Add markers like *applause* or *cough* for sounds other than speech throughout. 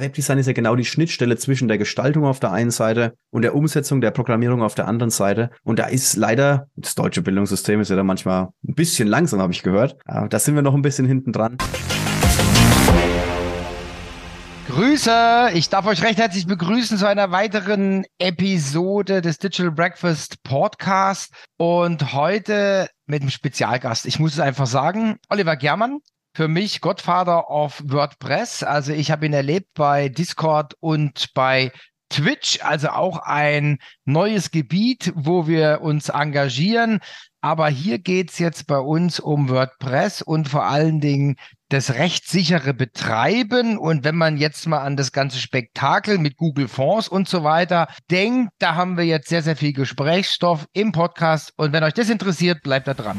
Webdesign ist ja genau die Schnittstelle zwischen der Gestaltung auf der einen Seite und der Umsetzung der Programmierung auf der anderen Seite. Und da ist leider, das deutsche Bildungssystem ist ja da manchmal ein bisschen langsam, habe ich gehört. Da sind wir noch ein bisschen hinten dran. Grüße! Ich darf euch recht herzlich begrüßen zu einer weiteren Episode des Digital Breakfast Podcast und heute mit einem Spezialgast. Ich muss es einfach sagen, Oliver Germann, für mich Godfather of WordPress. Also ich habe ihn erlebt bei Discord und bei Twitch, also auch ein neues Gebiet, wo wir uns engagieren. Aber hier geht's jetzt bei uns um WordPress und vor allen Dingen das rechtssichere Betreiben. Und wenn man jetzt mal an das ganze Spektakel mit Google Fonds und so weiter denkt, da haben wir jetzt sehr, sehr viel Gesprächsstoff im Podcast. Und wenn euch das interessiert, bleibt da dran.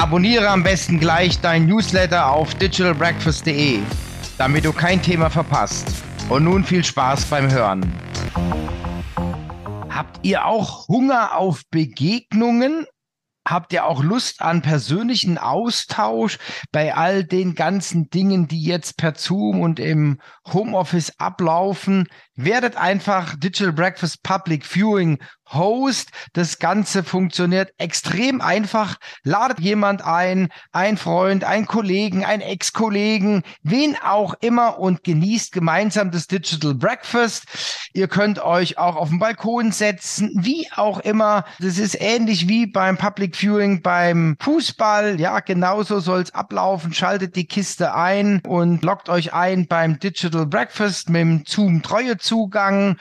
Abonniere am besten gleich dein Newsletter auf digitalbreakfast.de, damit du kein Thema verpasst. Und nun viel Spaß beim Hören. Habt ihr auch Hunger auf Begegnungen? Habt ihr auch Lust an persönlichen Austausch bei all den ganzen Dingen, die jetzt per Zoom und im Homeoffice ablaufen? Werdet einfach Digital Breakfast Public Viewing Host. Das Ganze funktioniert extrem einfach. Ladet jemand ein, ein Freund, ein Kollegen, ein Ex-Kollegen, wen auch immer und genießt gemeinsam das Digital Breakfast. Ihr könnt euch auch auf den Balkon setzen, wie auch immer. Das ist ähnlich wie beim Public Viewing beim Fußball. Ja, genauso soll's ablaufen. Schaltet die Kiste ein und loggt euch ein beim Digital Breakfast mit dem Zoom Treue Zugang.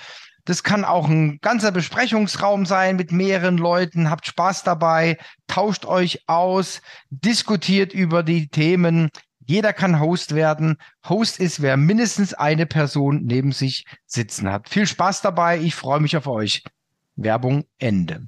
Das kann auch ein ganzer Besprechungsraum sein mit mehreren Leuten. Habt Spaß dabei, tauscht euch aus, diskutiert über die Themen. Jeder kann Host werden. Host ist, wer mindestens eine Person neben sich sitzen hat. Viel Spaß dabei. Ich freue mich auf euch. Werbung Ende.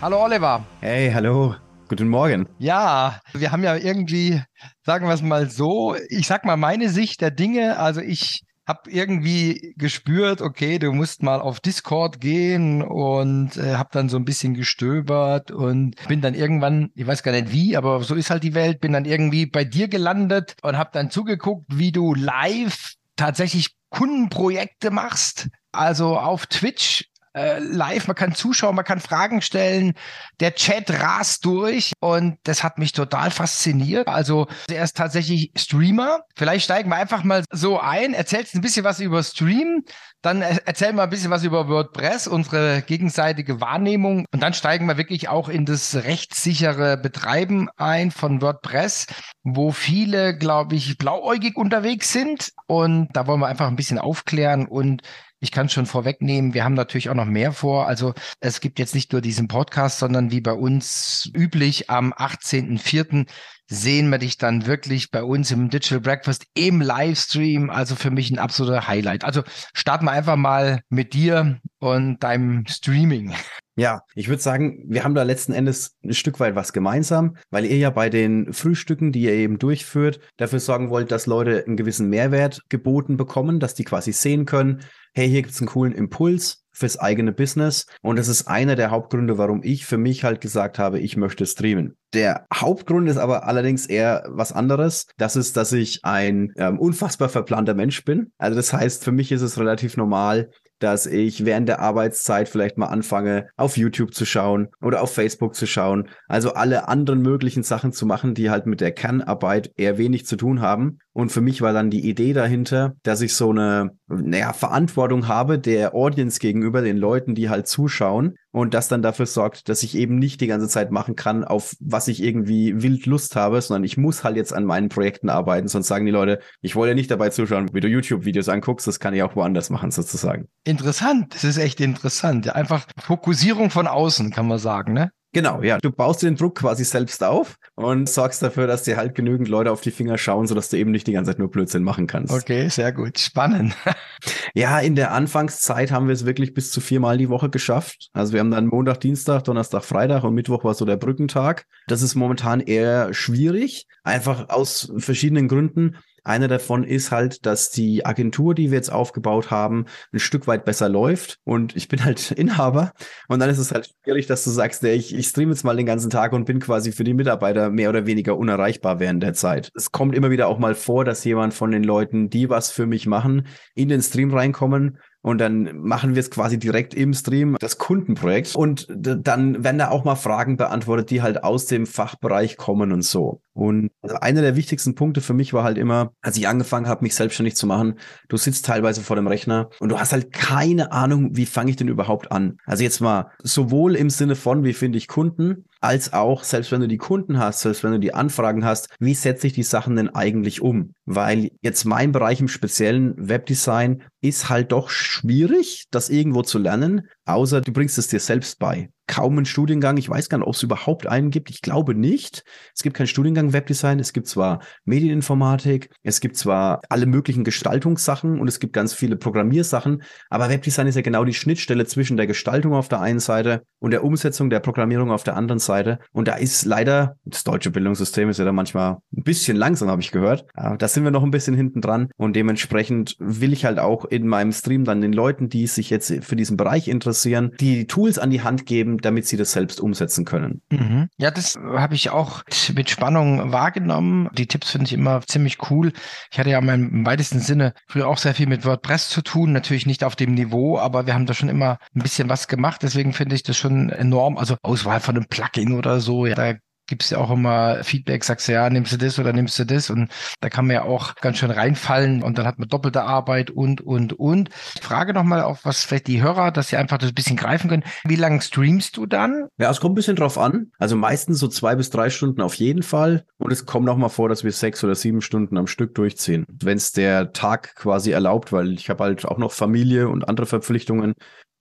Hallo Oliver. Hey, hallo. Guten Morgen. Ja, wir haben ja irgendwie, sagen wir es mal so, ich sag mal meine Sicht der Dinge. Also ich habe irgendwie gespürt, okay, du musst mal auf Discord gehen und äh, habe dann so ein bisschen gestöbert und bin dann irgendwann, ich weiß gar nicht wie, aber so ist halt die Welt, bin dann irgendwie bei dir gelandet und habe dann zugeguckt, wie du live tatsächlich Kundenprojekte machst. Also auf Twitch äh, live, man kann zuschauen, man kann Fragen stellen, der Chat rast durch und das hat mich total fasziniert. Also er ist tatsächlich Streamer. Vielleicht steigen wir einfach mal so ein, erzählst ein bisschen was über Stream, dann erzähl mal ein bisschen was über WordPress, unsere gegenseitige Wahrnehmung und dann steigen wir wirklich auch in das rechtssichere Betreiben ein von WordPress, wo viele, glaube ich, blauäugig unterwegs sind und da wollen wir einfach ein bisschen aufklären und ich kann schon vorwegnehmen, wir haben natürlich auch noch mehr vor. Also es gibt jetzt nicht nur diesen Podcast, sondern wie bei uns üblich am 18.04. sehen wir dich dann wirklich bei uns im Digital Breakfast im Livestream. Also für mich ein absoluter Highlight. Also starten wir einfach mal mit dir und deinem Streaming. Ja, ich würde sagen, wir haben da letzten Endes ein Stück weit was gemeinsam, weil ihr ja bei den Frühstücken, die ihr eben durchführt, dafür sorgen wollt, dass Leute einen gewissen Mehrwert geboten bekommen, dass die quasi sehen können, hey, hier gibt's einen coolen Impuls fürs eigene Business. Und das ist einer der Hauptgründe, warum ich für mich halt gesagt habe, ich möchte streamen. Der Hauptgrund ist aber allerdings eher was anderes. Das ist, dass ich ein ähm, unfassbar verplanter Mensch bin. Also das heißt, für mich ist es relativ normal, dass ich während der Arbeitszeit vielleicht mal anfange, auf YouTube zu schauen oder auf Facebook zu schauen. Also alle anderen möglichen Sachen zu machen, die halt mit der Kernarbeit eher wenig zu tun haben. Und für mich war dann die Idee dahinter, dass ich so eine, naja, Verantwortung habe der Audience gegenüber den Leuten, die halt zuschauen und das dann dafür sorgt, dass ich eben nicht die ganze Zeit machen kann, auf was ich irgendwie wild Lust habe, sondern ich muss halt jetzt an meinen Projekten arbeiten, sonst sagen die Leute, ich wollte nicht dabei zuschauen, wie du YouTube-Videos anguckst, das kann ich auch woanders machen sozusagen. Interessant, das ist echt interessant. Einfach Fokussierung von außen, kann man sagen, ne? Genau, ja. Du baust den Druck quasi selbst auf und sorgst dafür, dass dir halt genügend Leute auf die Finger schauen, sodass du eben nicht die ganze Zeit nur Blödsinn machen kannst. Okay, sehr gut. Spannend. *laughs* ja, in der Anfangszeit haben wir es wirklich bis zu viermal die Woche geschafft. Also wir haben dann Montag, Dienstag, Donnerstag, Freitag und Mittwoch war so der Brückentag. Das ist momentan eher schwierig, einfach aus verschiedenen Gründen. Einer davon ist halt, dass die Agentur, die wir jetzt aufgebaut haben, ein Stück weit besser läuft und ich bin halt *laughs* Inhaber und dann ist es halt schwierig, dass du sagst, ja, ich, ich streame jetzt mal den ganzen Tag und bin quasi für die Mitarbeiter mehr oder weniger unerreichbar während der Zeit. Es kommt immer wieder auch mal vor, dass jemand von den Leuten, die was für mich machen, in den Stream reinkommen und dann machen wir es quasi direkt im Stream, das Kundenprojekt. Und dann werden da auch mal Fragen beantwortet, die halt aus dem Fachbereich kommen und so. Und einer der wichtigsten Punkte für mich war halt immer, als ich angefangen habe, mich selbstständig zu machen, du sitzt teilweise vor dem Rechner und du hast halt keine Ahnung, wie fange ich denn überhaupt an. Also jetzt mal sowohl im Sinne von, wie finde ich Kunden, als auch, selbst wenn du die Kunden hast, selbst wenn du die Anfragen hast, wie setze ich die Sachen denn eigentlich um? Weil jetzt mein Bereich im speziellen Webdesign ist halt doch schwierig, das irgendwo zu lernen, außer du bringst es dir selbst bei kaum einen Studiengang. Ich weiß gar nicht, ob es überhaupt einen gibt. Ich glaube nicht. Es gibt keinen Studiengang Webdesign. Es gibt zwar Medieninformatik, es gibt zwar alle möglichen Gestaltungssachen und es gibt ganz viele Programmiersachen, aber Webdesign ist ja genau die Schnittstelle zwischen der Gestaltung auf der einen Seite und der Umsetzung der Programmierung auf der anderen Seite. Und da ist leider, das deutsche Bildungssystem ist ja da manchmal ein bisschen langsam, habe ich gehört. Da sind wir noch ein bisschen hinten dran und dementsprechend will ich halt auch in meinem Stream dann den Leuten, die sich jetzt für diesen Bereich interessieren, die Tools an die Hand geben, damit sie das selbst umsetzen können. Mhm. Ja, das habe ich auch mit Spannung wahrgenommen. Die Tipps finde ich immer ziemlich cool. Ich hatte ja im weitesten Sinne früher auch sehr viel mit WordPress zu tun, natürlich nicht auf dem Niveau, aber wir haben da schon immer ein bisschen was gemacht. Deswegen finde ich das schon enorm. Also Auswahl von einem Plugin oder so, ja, da gibt es ja auch immer Feedback, sagst du ja, nimmst du das oder nimmst du das und da kann man ja auch ganz schön reinfallen und dann hat man doppelte Arbeit und, und, und. Frage nochmal auf was vielleicht die Hörer, dass sie einfach das ein bisschen greifen können. Wie lange streamst du dann? Ja, es kommt ein bisschen drauf an. Also meistens so zwei bis drei Stunden auf jeden Fall und es kommt auch mal vor, dass wir sechs oder sieben Stunden am Stück durchziehen, wenn es der Tag quasi erlaubt, weil ich habe halt auch noch Familie und andere Verpflichtungen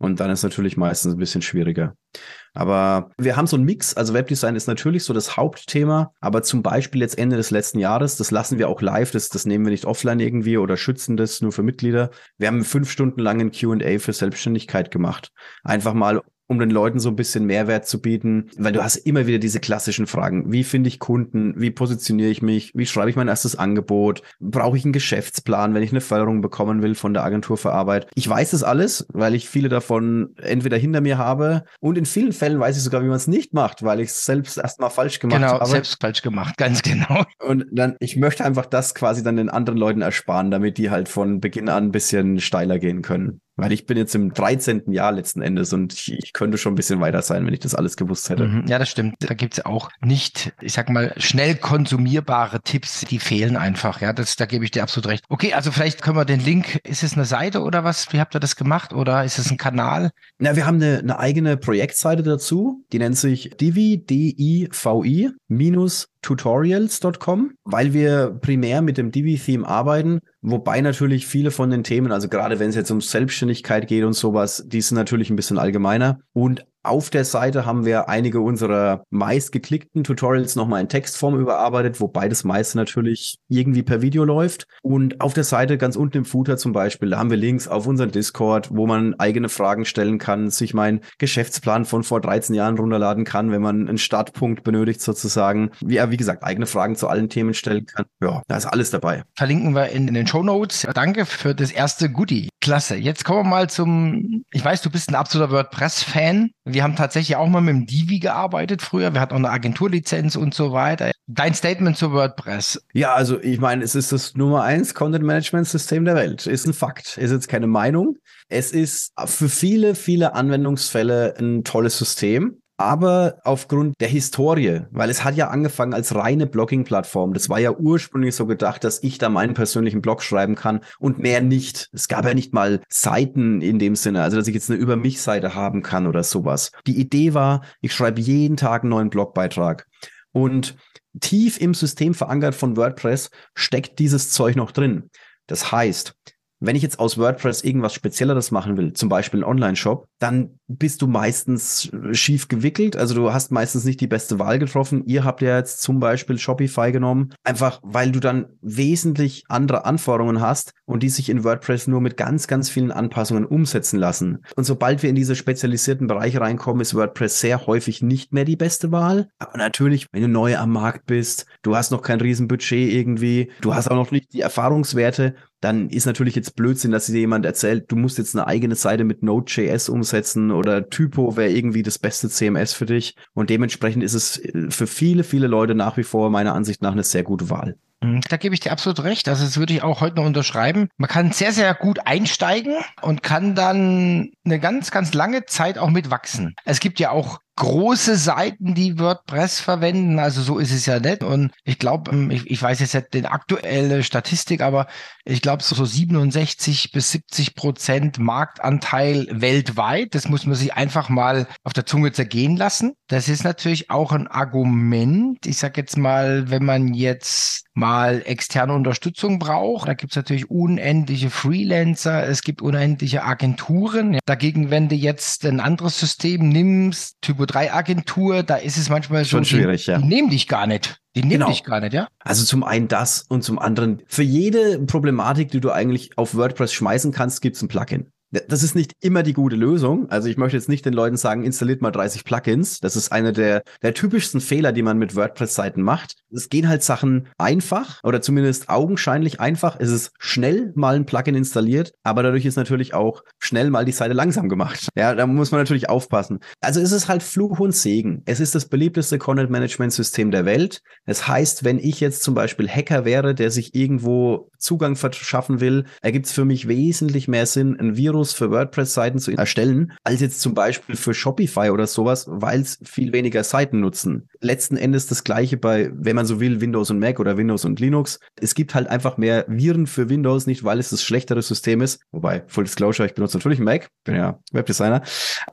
und dann ist natürlich meistens ein bisschen schwieriger. Aber wir haben so einen Mix. Also Webdesign ist natürlich so das Hauptthema, aber zum Beispiel jetzt Ende des letzten Jahres, das lassen wir auch live, das, das nehmen wir nicht offline irgendwie oder schützen das nur für Mitglieder. Wir haben fünf Stunden lang ein QA für Selbstständigkeit gemacht. Einfach mal, um den Leuten so ein bisschen Mehrwert zu bieten, weil du hast immer wieder diese klassischen Fragen. Wie finde ich Kunden? Wie positioniere ich mich? Wie schreibe ich mein erstes Angebot? Brauche ich einen Geschäftsplan, wenn ich eine Förderung bekommen will von der Agentur für Arbeit? Ich weiß das alles, weil ich viele davon entweder hinter mir habe und in vielen Fällen weiß ich sogar, wie man es nicht macht, weil ich es selbst erstmal falsch gemacht genau, habe. Genau, selbst falsch gemacht, ganz genau. Und dann, ich möchte einfach das quasi dann den anderen Leuten ersparen, damit die halt von Beginn an ein bisschen steiler gehen können. Weil ich bin jetzt im 13. Jahr letzten Endes und ich, ich könnte schon ein bisschen weiter sein, wenn ich das alles gewusst hätte. Mhm, ja, das stimmt. Da gibt's auch nicht, ich sag mal, schnell konsumierbare Tipps, die fehlen einfach. Ja, das, da gebe ich dir absolut recht. Okay, also vielleicht können wir den Link, ist es eine Seite oder was? Wie habt ihr das gemacht? Oder ist es ein Kanal? Na, wir haben eine, eine eigene Projektseite dazu, die nennt sich divi, D-I-V-I, minus tutorials.com, weil wir primär mit dem Divi-Theme arbeiten, wobei natürlich viele von den Themen, also gerade wenn es jetzt um Selbstständigkeit geht und sowas, die sind natürlich ein bisschen allgemeiner. Und auf der Seite haben wir einige unserer meistgeklickten Tutorials nochmal in Textform überarbeitet, wobei das meiste natürlich irgendwie per Video läuft. Und auf der Seite ganz unten im Footer zum Beispiel, da haben wir Links auf unseren Discord, wo man eigene Fragen stellen kann, sich meinen Geschäftsplan von vor 13 Jahren runterladen kann, wenn man einen Startpunkt benötigt sozusagen. Wie, wie gesagt, eigene Fragen zu allen Themen stellen kann. Ja, da ist alles dabei. Verlinken wir in, in den Show Notes. Danke für das erste Goodie. Klasse. Jetzt kommen wir mal zum, ich weiß, du bist ein absoluter WordPress-Fan. Wir haben tatsächlich auch mal mit dem Divi gearbeitet früher. Wir hatten auch eine Agenturlizenz und so weiter. Dein Statement zu WordPress? Ja, also ich meine, es ist das Nummer eins Content Management System der Welt. Ist ein Fakt. Ist jetzt keine Meinung. Es ist für viele, viele Anwendungsfälle ein tolles System aber aufgrund der Historie, weil es hat ja angefangen als reine Blogging-Plattform. Das war ja ursprünglich so gedacht, dass ich da meinen persönlichen Blog schreiben kann und mehr nicht. Es gab ja nicht mal Seiten in dem Sinne, also dass ich jetzt eine Über mich-Seite haben kann oder sowas. Die Idee war, ich schreibe jeden Tag einen neuen Blogbeitrag. Und tief im System verankert von WordPress steckt dieses Zeug noch drin. Das heißt, wenn ich jetzt aus WordPress irgendwas Spezielleres machen will, zum Beispiel einen Online-Shop, dann bist du meistens schief gewickelt. Also du hast meistens nicht die beste Wahl getroffen. Ihr habt ja jetzt zum Beispiel Shopify genommen, einfach weil du dann wesentlich andere Anforderungen hast und die sich in WordPress nur mit ganz, ganz vielen Anpassungen umsetzen lassen. Und sobald wir in diese spezialisierten Bereiche reinkommen, ist WordPress sehr häufig nicht mehr die beste Wahl. Aber natürlich, wenn du neu am Markt bist, du hast noch kein Riesenbudget irgendwie, du hast auch noch nicht die Erfahrungswerte, dann ist natürlich jetzt Blödsinn, dass dir jemand erzählt, du musst jetzt eine eigene Seite mit Node.js umsetzen oder Typo wäre irgendwie das beste CMS für dich. Und dementsprechend ist es äh, für viele, viele Leute nach wie vor meiner Ansicht nach eine sehr gute Wahl. Mhm, da gebe ich dir absolut recht. Also das würde ich auch heute noch unterschreiben. Man kann sehr, sehr gut einsteigen und kann dann eine ganz, ganz lange Zeit auch mitwachsen. Es gibt ja auch große Seiten, die WordPress verwenden. Also so ist es ja nicht. Und ich glaube, ähm, ich, ich, weiß jetzt nicht die aktuelle Statistik, aber ich glaube so 67 bis 70 Prozent Marktanteil weltweit. Das muss man sich einfach mal auf der Zunge zergehen lassen. Das ist natürlich auch ein Argument. Ich sage jetzt mal, wenn man jetzt mal externe Unterstützung braucht, da gibt es natürlich unendliche Freelancer, es gibt unendliche Agenturen. Dagegen, wenn du jetzt ein anderes System nimmst, Typo Typo 3 Agentur, da ist es manchmal schon so, schwierig, die, ja. Die nehmen dich gar nicht. Die nehmen genau. dich gar nicht, ja? Also zum einen das und zum anderen, für jede Problematik, die du eigentlich auf WordPress schmeißen kannst, gibt es ein Plugin. Das ist nicht immer die gute Lösung. Also ich möchte jetzt nicht den Leuten sagen, installiert mal 30 Plugins. Das ist einer der, der typischsten Fehler, die man mit WordPress-Seiten macht. Es gehen halt Sachen einfach oder zumindest augenscheinlich einfach. Es ist schnell mal ein Plugin installiert, aber dadurch ist natürlich auch schnell mal die Seite langsam gemacht. Ja, da muss man natürlich aufpassen. Also es ist halt Fluch und Segen. Es ist das beliebteste Content-Management-System der Welt. Das heißt, wenn ich jetzt zum Beispiel Hacker wäre, der sich irgendwo Zugang verschaffen will, ergibt es für mich wesentlich mehr Sinn, ein Virus für WordPress-Seiten zu erstellen, als jetzt zum Beispiel für Shopify oder sowas, weil es viel weniger Seiten nutzen. Letzten Endes das gleiche bei, wenn man so will, Windows und Mac oder Windows und Linux. Es gibt halt einfach mehr Viren für Windows, nicht weil es das schlechtere System ist. Wobei, Full Disclosure, ich benutze natürlich Mac, bin ja Webdesigner.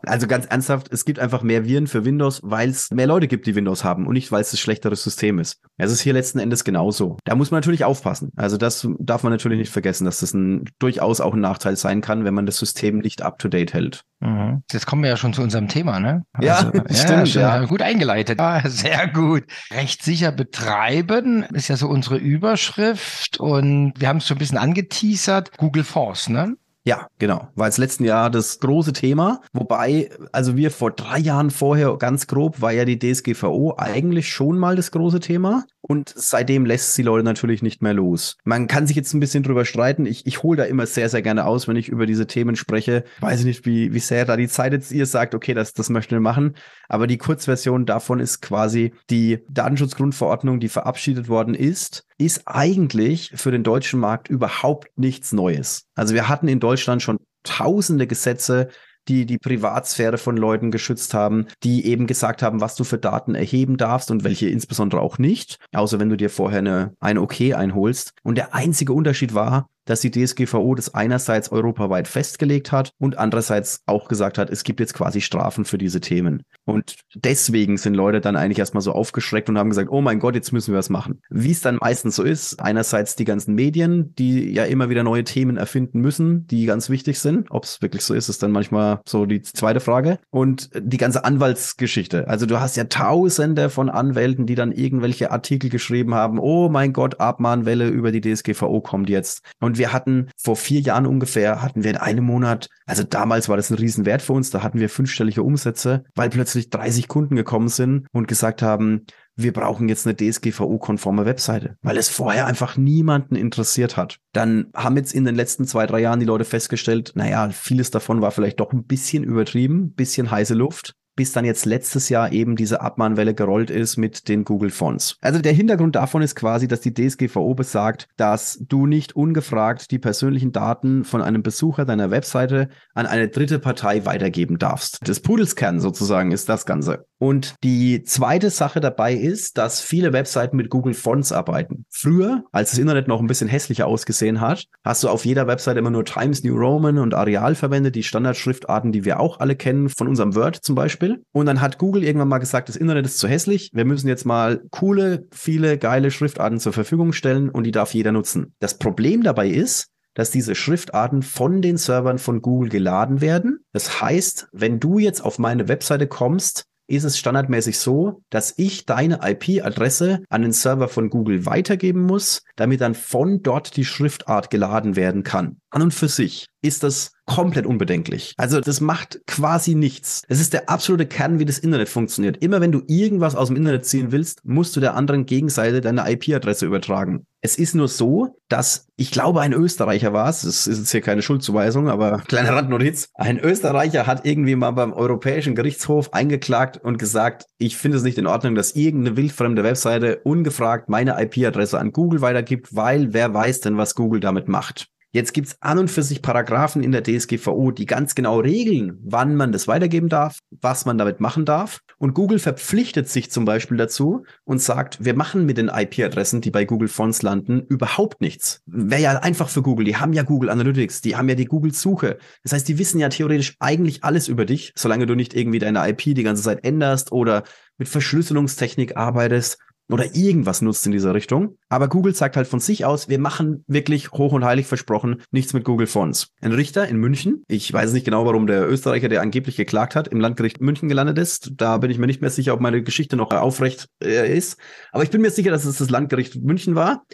Also ganz ernsthaft, es gibt einfach mehr Viren für Windows, weil es mehr Leute gibt, die Windows haben und nicht, weil es das schlechtere System ist. Es ist hier letzten Endes genauso. Da muss man natürlich aufpassen. Also das darf man natürlich nicht vergessen, dass das ein, durchaus auch ein Nachteil sein kann, wenn man das System nicht up-to-date hält. Mhm. Jetzt kommen wir ja schon zu unserem Thema, ne? Ja, also, *laughs* stimmt. Ja, ja, Gut eingeleitet. Ja, sehr gut. Rechtssicher betreiben ist ja so unsere Überschrift und wir haben es schon ein bisschen angeteasert. Google Force, ne? Ja, genau. War jetzt letzten Jahr das große Thema. Wobei, also wir vor drei Jahren vorher ganz grob war ja die DSGVO eigentlich schon mal das große Thema. Und seitdem lässt sie Leute natürlich nicht mehr los. Man kann sich jetzt ein bisschen drüber streiten. Ich, ich hole da immer sehr, sehr gerne aus, wenn ich über diese Themen spreche. Weiß ich nicht, wie, wie sehr da die Zeit jetzt ihr sagt, okay, das, das möchten wir machen. Aber die Kurzversion davon ist quasi die Datenschutzgrundverordnung, die verabschiedet worden ist, ist eigentlich für den deutschen Markt überhaupt nichts Neues. Also wir hatten in Deutschland schon tausende Gesetze, die die Privatsphäre von Leuten geschützt haben, die eben gesagt haben, was du für Daten erheben darfst und welche insbesondere auch nicht, außer wenn du dir vorher eine, ein OK einholst. Und der einzige Unterschied war, dass die DSGVO das einerseits europaweit festgelegt hat und andererseits auch gesagt hat, es gibt jetzt quasi Strafen für diese Themen. Und deswegen sind Leute dann eigentlich erstmal so aufgeschreckt und haben gesagt, oh mein Gott, jetzt müssen wir was machen. Wie es dann meistens so ist, einerseits die ganzen Medien, die ja immer wieder neue Themen erfinden müssen, die ganz wichtig sind. Ob es wirklich so ist, ist dann manchmal so die zweite Frage. Und die ganze Anwaltsgeschichte. Also du hast ja tausende von Anwälten, die dann irgendwelche Artikel geschrieben haben, oh mein Gott, Abmahnwelle über die DSGVO kommt jetzt. Und wir hatten vor vier Jahren ungefähr, hatten wir in einem Monat, also damals war das ein Riesenwert für uns, da hatten wir fünfstellige Umsätze, weil plötzlich 30 Kunden gekommen sind und gesagt haben, wir brauchen jetzt eine DSGVO-konforme Webseite, weil es vorher einfach niemanden interessiert hat. Dann haben jetzt in den letzten zwei, drei Jahren die Leute festgestellt, naja, vieles davon war vielleicht doch ein bisschen übertrieben, bisschen heiße Luft bis dann jetzt letztes Jahr eben diese Abmahnwelle gerollt ist mit den Google Fonts. Also der Hintergrund davon ist quasi, dass die DSGVO besagt, dass du nicht ungefragt die persönlichen Daten von einem Besucher deiner Webseite an eine dritte Partei weitergeben darfst. Das Pudelskern sozusagen ist das Ganze. Und die zweite Sache dabei ist, dass viele Webseiten mit Google Fonts arbeiten. Früher, als das Internet noch ein bisschen hässlicher ausgesehen hat, hast du auf jeder Webseite immer nur Times New Roman und Arial verwendet, die Standardschriftarten, die wir auch alle kennen, von unserem Word zum Beispiel. Und dann hat Google irgendwann mal gesagt, das Internet ist zu hässlich, wir müssen jetzt mal coole, viele geile Schriftarten zur Verfügung stellen und die darf jeder nutzen. Das Problem dabei ist, dass diese Schriftarten von den Servern von Google geladen werden. Das heißt, wenn du jetzt auf meine Webseite kommst, ist es standardmäßig so, dass ich deine IP-Adresse an den Server von Google weitergeben muss, damit dann von dort die Schriftart geladen werden kann. An und für sich ist das komplett unbedenklich. Also das macht quasi nichts. Es ist der absolute Kern, wie das Internet funktioniert. Immer wenn du irgendwas aus dem Internet ziehen willst, musst du der anderen Gegenseite deine IP-Adresse übertragen. Es ist nur so, dass ich glaube, ein Österreicher war es, das ist jetzt hier keine Schuldzuweisung, aber *laughs* kleine Randnotiz. Ein Österreicher hat irgendwie mal beim Europäischen Gerichtshof eingeklagt und gesagt, ich finde es nicht in Ordnung, dass irgendeine wildfremde Webseite ungefragt meine IP-Adresse an Google weitergibt, weil wer weiß denn, was Google damit macht. Jetzt gibt's an und für sich Paragraphen in der DSGVO, die ganz genau regeln, wann man das weitergeben darf, was man damit machen darf. Und Google verpflichtet sich zum Beispiel dazu und sagt, wir machen mit den IP-Adressen, die bei Google Fonts landen, überhaupt nichts. Wäre ja einfach für Google. Die haben ja Google Analytics, die haben ja die Google-Suche. Das heißt, die wissen ja theoretisch eigentlich alles über dich, solange du nicht irgendwie deine IP die ganze Zeit änderst oder mit Verschlüsselungstechnik arbeitest oder irgendwas nutzt in dieser Richtung. Aber Google sagt halt von sich aus, wir machen wirklich hoch und heilig versprochen nichts mit Google Fonts. Ein Richter in München, ich weiß nicht genau, warum der Österreicher, der angeblich geklagt hat, im Landgericht München gelandet ist. Da bin ich mir nicht mehr sicher, ob meine Geschichte noch aufrecht äh, ist. Aber ich bin mir sicher, dass es das Landgericht München war.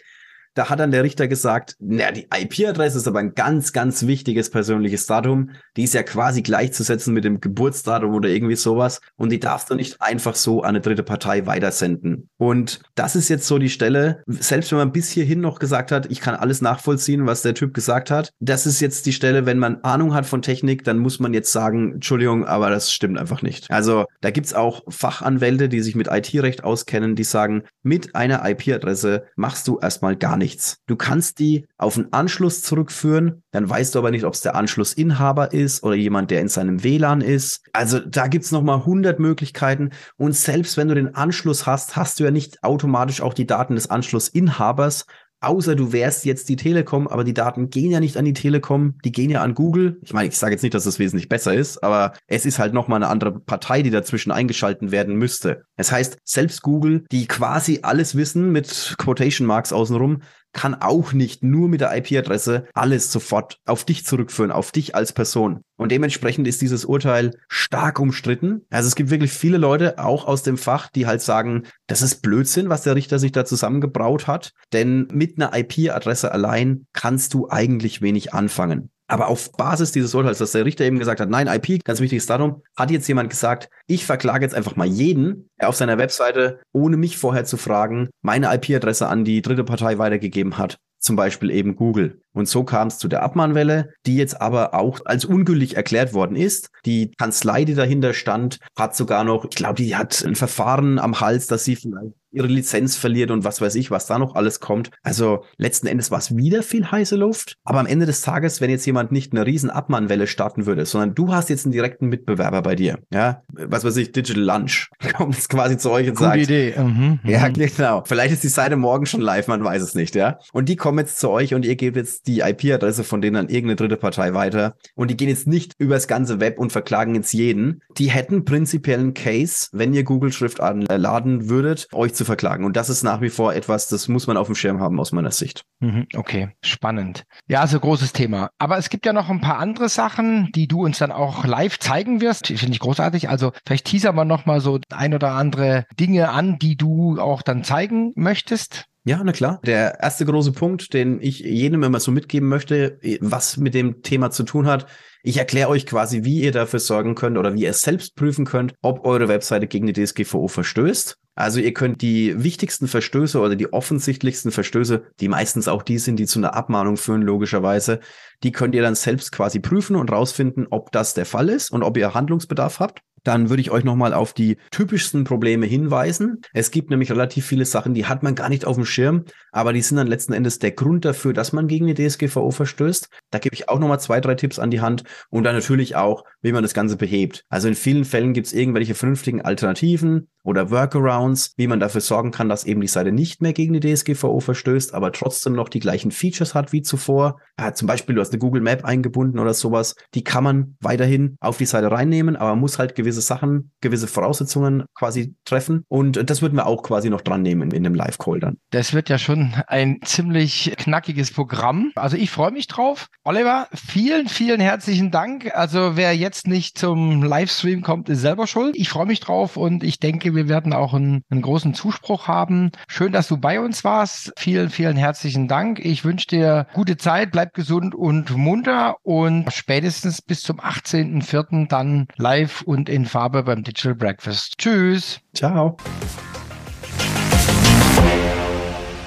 Da hat dann der Richter gesagt, naja, die IP-Adresse ist aber ein ganz, ganz wichtiges persönliches Datum. Die ist ja quasi gleichzusetzen mit dem Geburtsdatum oder irgendwie sowas. Und die darfst du nicht einfach so an eine dritte Partei weitersenden. Und das ist jetzt so die Stelle, selbst wenn man bis hierhin noch gesagt hat, ich kann alles nachvollziehen, was der Typ gesagt hat. Das ist jetzt die Stelle, wenn man Ahnung hat von Technik, dann muss man jetzt sagen, Entschuldigung, aber das stimmt einfach nicht. Also da gibt's auch Fachanwälte, die sich mit IT-Recht auskennen, die sagen, mit einer IP-Adresse machst du erstmal gar nichts nichts. Du kannst die auf einen Anschluss zurückführen, dann weißt du aber nicht, ob es der Anschlussinhaber ist oder jemand, der in seinem WLAN ist. Also da gibt es nochmal 100 Möglichkeiten und selbst wenn du den Anschluss hast, hast du ja nicht automatisch auch die Daten des Anschlussinhabers, außer du wärst jetzt die Telekom, aber die Daten gehen ja nicht an die Telekom, die gehen ja an Google. Ich meine, ich sage jetzt nicht, dass das wesentlich besser ist, aber es ist halt nochmal eine andere Partei, die dazwischen eingeschalten werden müsste. Das heißt, selbst Google, die quasi alles wissen mit Quotation Marks außenrum, kann auch nicht nur mit der IP-Adresse alles sofort auf dich zurückführen, auf dich als Person. Und dementsprechend ist dieses Urteil stark umstritten. Also es gibt wirklich viele Leute, auch aus dem Fach, die halt sagen, das ist Blödsinn, was der Richter sich da zusammengebraut hat. Denn mit einer IP-Adresse allein kannst du eigentlich wenig anfangen. Aber auf Basis dieses Urteils, dass der Richter eben gesagt hat, nein, IP, ganz wichtiges Datum, hat jetzt jemand gesagt, ich verklage jetzt einfach mal jeden, der auf seiner Webseite, ohne mich vorher zu fragen, meine IP-Adresse an die dritte Partei weitergegeben hat. Zum Beispiel eben Google. Und so kam es zu der Abmahnwelle, die jetzt aber auch als ungültig erklärt worden ist. Die Kanzlei, die dahinter stand, hat sogar noch, ich glaube, die hat ein Verfahren am Hals, dass sie vielleicht ihre Lizenz verliert und was weiß ich, was da noch alles kommt. Also letzten Endes war es wieder viel heiße Luft. Aber am Ende des Tages, wenn jetzt jemand nicht eine riesen Abmahnwelle starten würde, sondern du hast jetzt einen direkten Mitbewerber bei dir, ja, was weiß ich, Digital Lunch, *laughs* kommt jetzt quasi zu euch und Gute sagt, Idee. Mhm, ja, mhm. genau. Vielleicht ist die Seite morgen schon live, man weiß es nicht, ja. Und die kommen jetzt zu euch und ihr gebt jetzt die IP-Adresse von denen an irgendeine dritte Partei weiter. Und die gehen jetzt nicht übers ganze Web und verklagen jetzt jeden. Die hätten prinzipiellen Case, wenn ihr Google-Schriftarten laden würdet, euch zu verklagen. Und das ist nach wie vor etwas, das muss man auf dem Schirm haben aus meiner Sicht. Mhm, okay, spannend. Ja, also großes Thema. Aber es gibt ja noch ein paar andere Sachen, die du uns dann auch live zeigen wirst. Finde ich großartig. Also vielleicht teasern wir noch mal so ein oder andere Dinge an, die du auch dann zeigen möchtest. Ja, na klar. Der erste große Punkt, den ich jedem immer so mitgeben möchte, was mit dem Thema zu tun hat, ich erkläre euch quasi, wie ihr dafür sorgen könnt oder wie ihr selbst prüfen könnt, ob eure Webseite gegen die DSGVO verstößt. Also ihr könnt die wichtigsten Verstöße oder die offensichtlichsten Verstöße, die meistens auch die sind, die zu einer Abmahnung führen, logischerweise, die könnt ihr dann selbst quasi prüfen und rausfinden, ob das der Fall ist und ob ihr Handlungsbedarf habt dann würde ich euch nochmal auf die typischsten Probleme hinweisen. Es gibt nämlich relativ viele Sachen, die hat man gar nicht auf dem Schirm, aber die sind dann letzten Endes der Grund dafür, dass man gegen die DSGVO verstößt. Da gebe ich auch nochmal zwei, drei Tipps an die Hand und dann natürlich auch, wie man das Ganze behebt. Also in vielen Fällen gibt es irgendwelche vernünftigen Alternativen oder Workarounds, wie man dafür sorgen kann, dass eben die Seite nicht mehr gegen die DSGVO verstößt, aber trotzdem noch die gleichen Features hat wie zuvor. Ja, zum Beispiel, du hast eine Google Map eingebunden oder sowas. Die kann man weiterhin auf die Seite reinnehmen, aber man muss halt gewisse Sachen, gewisse Voraussetzungen quasi treffen. Und das würden wir auch quasi noch dran nehmen in dem Live-Call dann. Das wird ja schon ein ziemlich knackiges Programm. Also ich freue mich drauf. Oliver, vielen, vielen herzlichen Dank. Also wer jetzt nicht zum Livestream kommt, ist selber schuld. Ich freue mich drauf und ich denke, wir werden auch einen, einen großen Zuspruch haben. Schön, dass du bei uns warst. Vielen, vielen herzlichen Dank. Ich wünsche dir gute Zeit, bleib gesund und munter und spätestens bis zum 18.04. dann live und in Farbe beim Digital Breakfast. Tschüss. Ciao.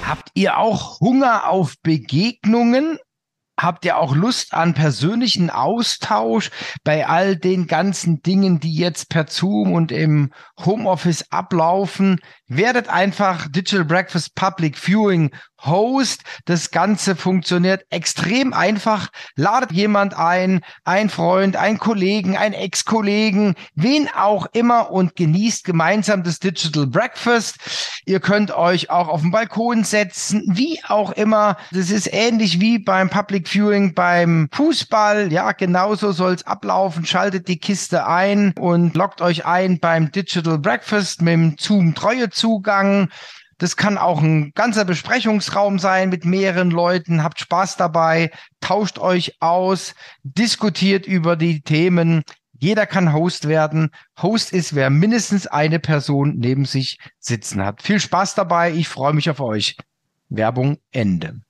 Habt ihr auch Hunger auf Begegnungen? Habt ihr auch Lust an persönlichen Austausch bei all den ganzen Dingen, die jetzt per Zoom und im Homeoffice ablaufen? Werdet einfach Digital Breakfast Public Viewing Host. Das Ganze funktioniert extrem einfach. Ladet jemand ein, ein Freund, ein Kollegen, ein Ex-Kollegen, wen auch immer und genießt gemeinsam das Digital Breakfast. Ihr könnt euch auch auf den Balkon setzen, wie auch immer. Das ist ähnlich wie beim Public Viewing beim Fußball. Ja, genauso soll's ablaufen. Schaltet die Kiste ein und loggt euch ein beim Digital Breakfast mit dem Zoom Treue Zugang. Das kann auch ein ganzer Besprechungsraum sein mit mehreren Leuten. Habt Spaß dabei, tauscht euch aus, diskutiert über die Themen. Jeder kann Host werden. Host ist, wer mindestens eine Person neben sich sitzen hat. Viel Spaß dabei. Ich freue mich auf euch. Werbung Ende.